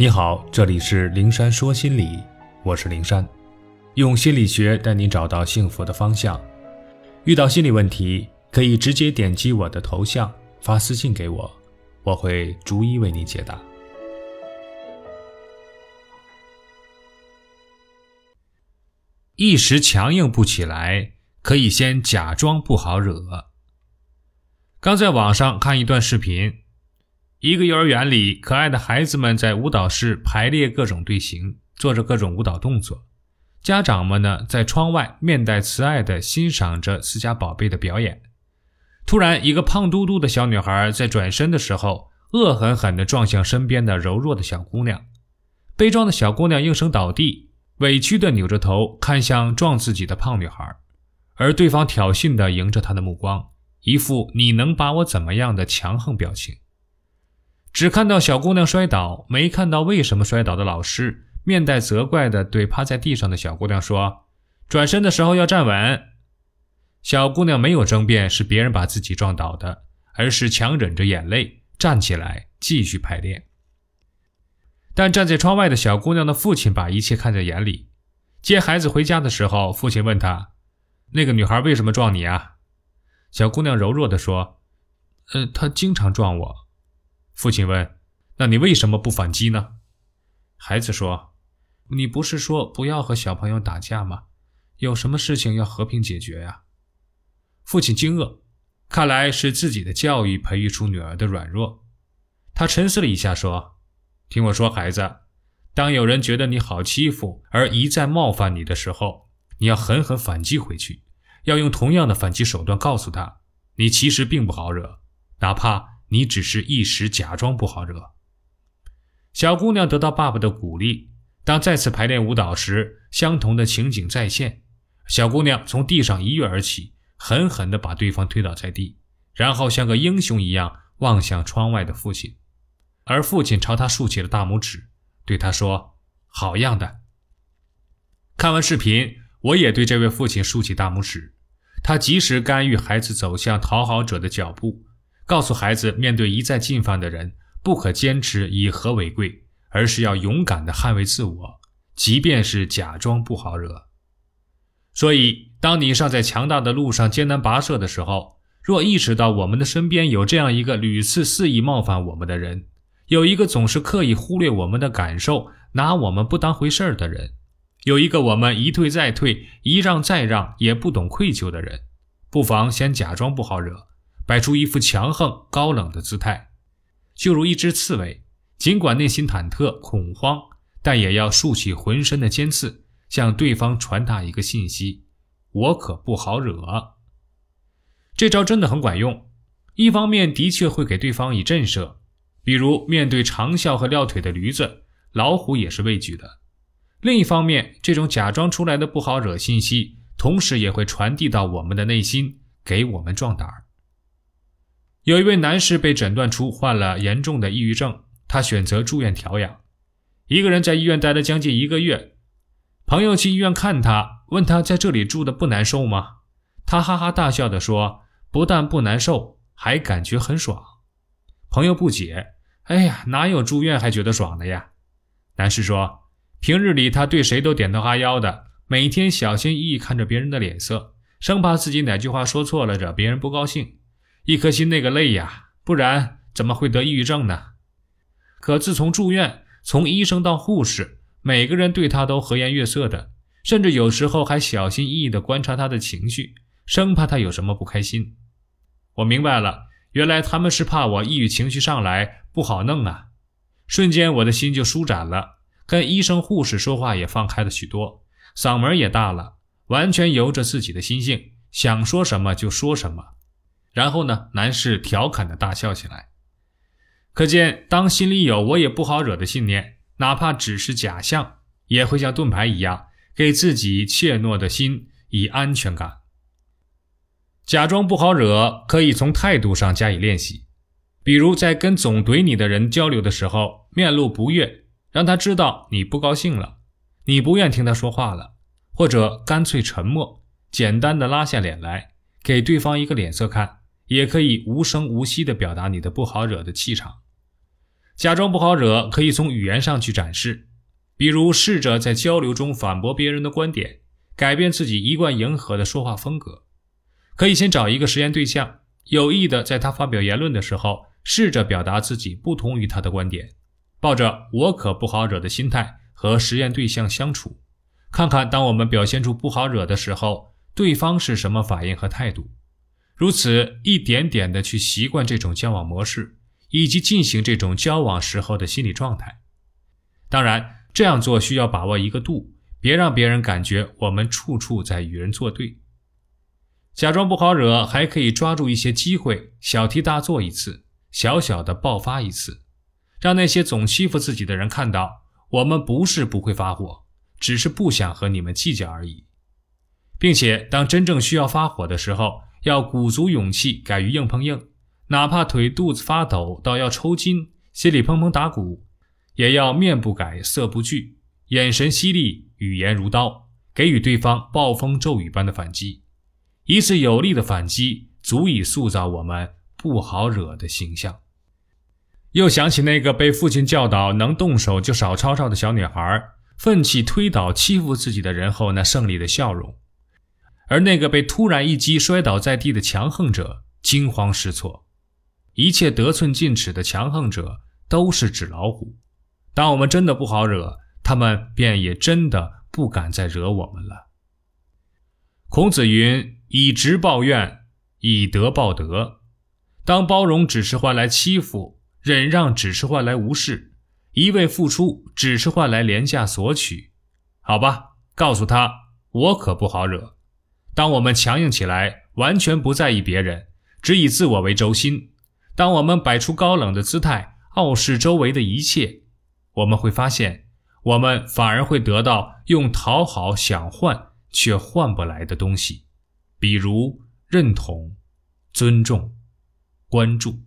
你好，这里是灵山说心理，我是灵山，用心理学带你找到幸福的方向。遇到心理问题，可以直接点击我的头像发私信给我，我会逐一为你解答。一时强硬不起来，可以先假装不好惹。刚在网上看一段视频。一个幼儿园里，可爱的孩子们在舞蹈室排列各种队形，做着各种舞蹈动作。家长们呢，在窗外面带慈爱地欣赏着自家宝贝的表演。突然，一个胖嘟嘟的小女孩在转身的时候，恶狠狠地撞向身边的柔弱的小姑娘。悲壮的小姑娘应声倒地，委屈地扭着头看向撞自己的胖女孩，而对方挑衅地迎着她的目光，一副“你能把我怎么样的”强横表情。只看到小姑娘摔倒，没看到为什么摔倒的老师面带责怪地对趴在地上的小姑娘说：“转身的时候要站稳。”小姑娘没有争辩是别人把自己撞倒的，而是强忍着眼泪站起来继续排练。但站在窗外的小姑娘的父亲把一切看在眼里。接孩子回家的时候，父亲问他：“那个女孩为什么撞你啊？”小姑娘柔弱地说：“呃，她经常撞我。”父亲问：“那你为什么不反击呢？”孩子说：“你不是说不要和小朋友打架吗？有什么事情要和平解决呀？”父亲惊愕，看来是自己的教育培育出女儿的软弱。他沉思了一下，说：“听我说，孩子，当有人觉得你好欺负而一再冒犯你的时候，你要狠狠反击回去，要用同样的反击手段告诉他，你其实并不好惹，哪怕……”你只是一时假装不好惹。小姑娘得到爸爸的鼓励，当再次排练舞蹈时，相同的情景再现。小姑娘从地上一跃而起，狠狠地把对方推倒在地，然后像个英雄一样望向窗外的父亲，而父亲朝她竖起了大拇指，对她说：“好样的！”看完视频，我也对这位父亲竖起大拇指。他及时干预孩子走向讨好者的脚步。告诉孩子，面对一再进犯的人，不可坚持以和为贵，而是要勇敢地捍卫自我，即便是假装不好惹。所以，当你尚在强大的路上艰难跋涉的时候，若意识到我们的身边有这样一个屡次肆意冒犯我们的人，有一个总是刻意忽略我们的感受、拿我们不当回事儿的人，有一个我们一退再退、一让再让也不懂愧疚的人，不妨先假装不好惹。摆出一副强横高冷的姿态，就如一只刺猬，尽管内心忐忑恐慌，但也要竖起浑身的尖刺，向对方传达一个信息：我可不好惹。这招真的很管用，一方面的确会给对方以震慑，比如面对长啸和撂腿的驴子，老虎也是畏惧的；另一方面，这种假装出来的不好惹信息，同时也会传递到我们的内心，给我们壮胆儿。有一位男士被诊断出患了严重的抑郁症，他选择住院调养。一个人在医院待了将近一个月，朋友去医院看他，问他在这里住的不难受吗？他哈哈大笑地说：“不但不难受，还感觉很爽。”朋友不解：“哎呀，哪有住院还觉得爽的呀？”男士说：“平日里他对谁都点头哈腰的，每天小心翼翼看着别人的脸色，生怕自己哪句话说错了惹别人不高兴。”一颗心那个累呀，不然怎么会得抑郁症呢？可自从住院，从医生到护士，每个人对他都和颜悦色的，甚至有时候还小心翼翼地观察他的情绪，生怕他有什么不开心。我明白了，原来他们是怕我抑郁情绪上来不好弄啊！瞬间我的心就舒展了，跟医生护士说话也放开了许多，嗓门也大了，完全由着自己的心性，想说什么就说什么。然后呢？男士调侃的大笑起来。可见，当心里有“我也不好惹”的信念，哪怕只是假象，也会像盾牌一样，给自己怯懦的心以安全感。假装不好惹，可以从态度上加以练习。比如，在跟总怼你的人交流的时候，面露不悦，让他知道你不高兴了，你不愿听他说话了，或者干脆沉默，简单的拉下脸来，给对方一个脸色看。也可以无声无息地表达你的不好惹的气场。假装不好惹，可以从语言上去展示，比如试着在交流中反驳别人的观点，改变自己一贯迎合的说话风格。可以先找一个实验对象，有意的在他发表言论的时候，试着表达自己不同于他的观点，抱着“我可不好惹”的心态和实验对象相处，看看当我们表现出不好惹的时候，对方是什么反应和态度。如此一点点的去习惯这种交往模式，以及进行这种交往时候的心理状态。当然，这样做需要把握一个度，别让别人感觉我们处处在与人作对。假装不好惹，还可以抓住一些机会，小题大做一次，小小的爆发一次，让那些总欺负自己的人看到，我们不是不会发火，只是不想和你们计较而已。并且，当真正需要发火的时候，要鼓足勇气，敢于硬碰硬，哪怕腿肚子发抖到要抽筋，心里砰砰打鼓，也要面不改色不惧，眼神犀利，语言如刀，给予对方暴风骤雨般的反击。一次有力的反击，足以塑造我们不好惹的形象。又想起那个被父亲教导能动手就少吵吵的小女孩，奋起推倒欺负自己的人后那胜利的笑容；而那个被突然一击摔倒在地的强横者，惊慌失措。一切得寸进尺的强横者都是纸老虎。当我们真的不好惹，他们便也真的不敢再惹我们了。孔子云。以直报怨，以德报德。当包容只是换来欺负，忍让只是换来无视，一味付出只是换来廉价索取，好吧，告诉他，我可不好惹。当我们强硬起来，完全不在意别人，只以自我为轴心；当我们摆出高冷的姿态，傲视周围的一切，我们会发现，我们反而会得到用讨好想换却换不来的东西。比如认同、尊重、关注。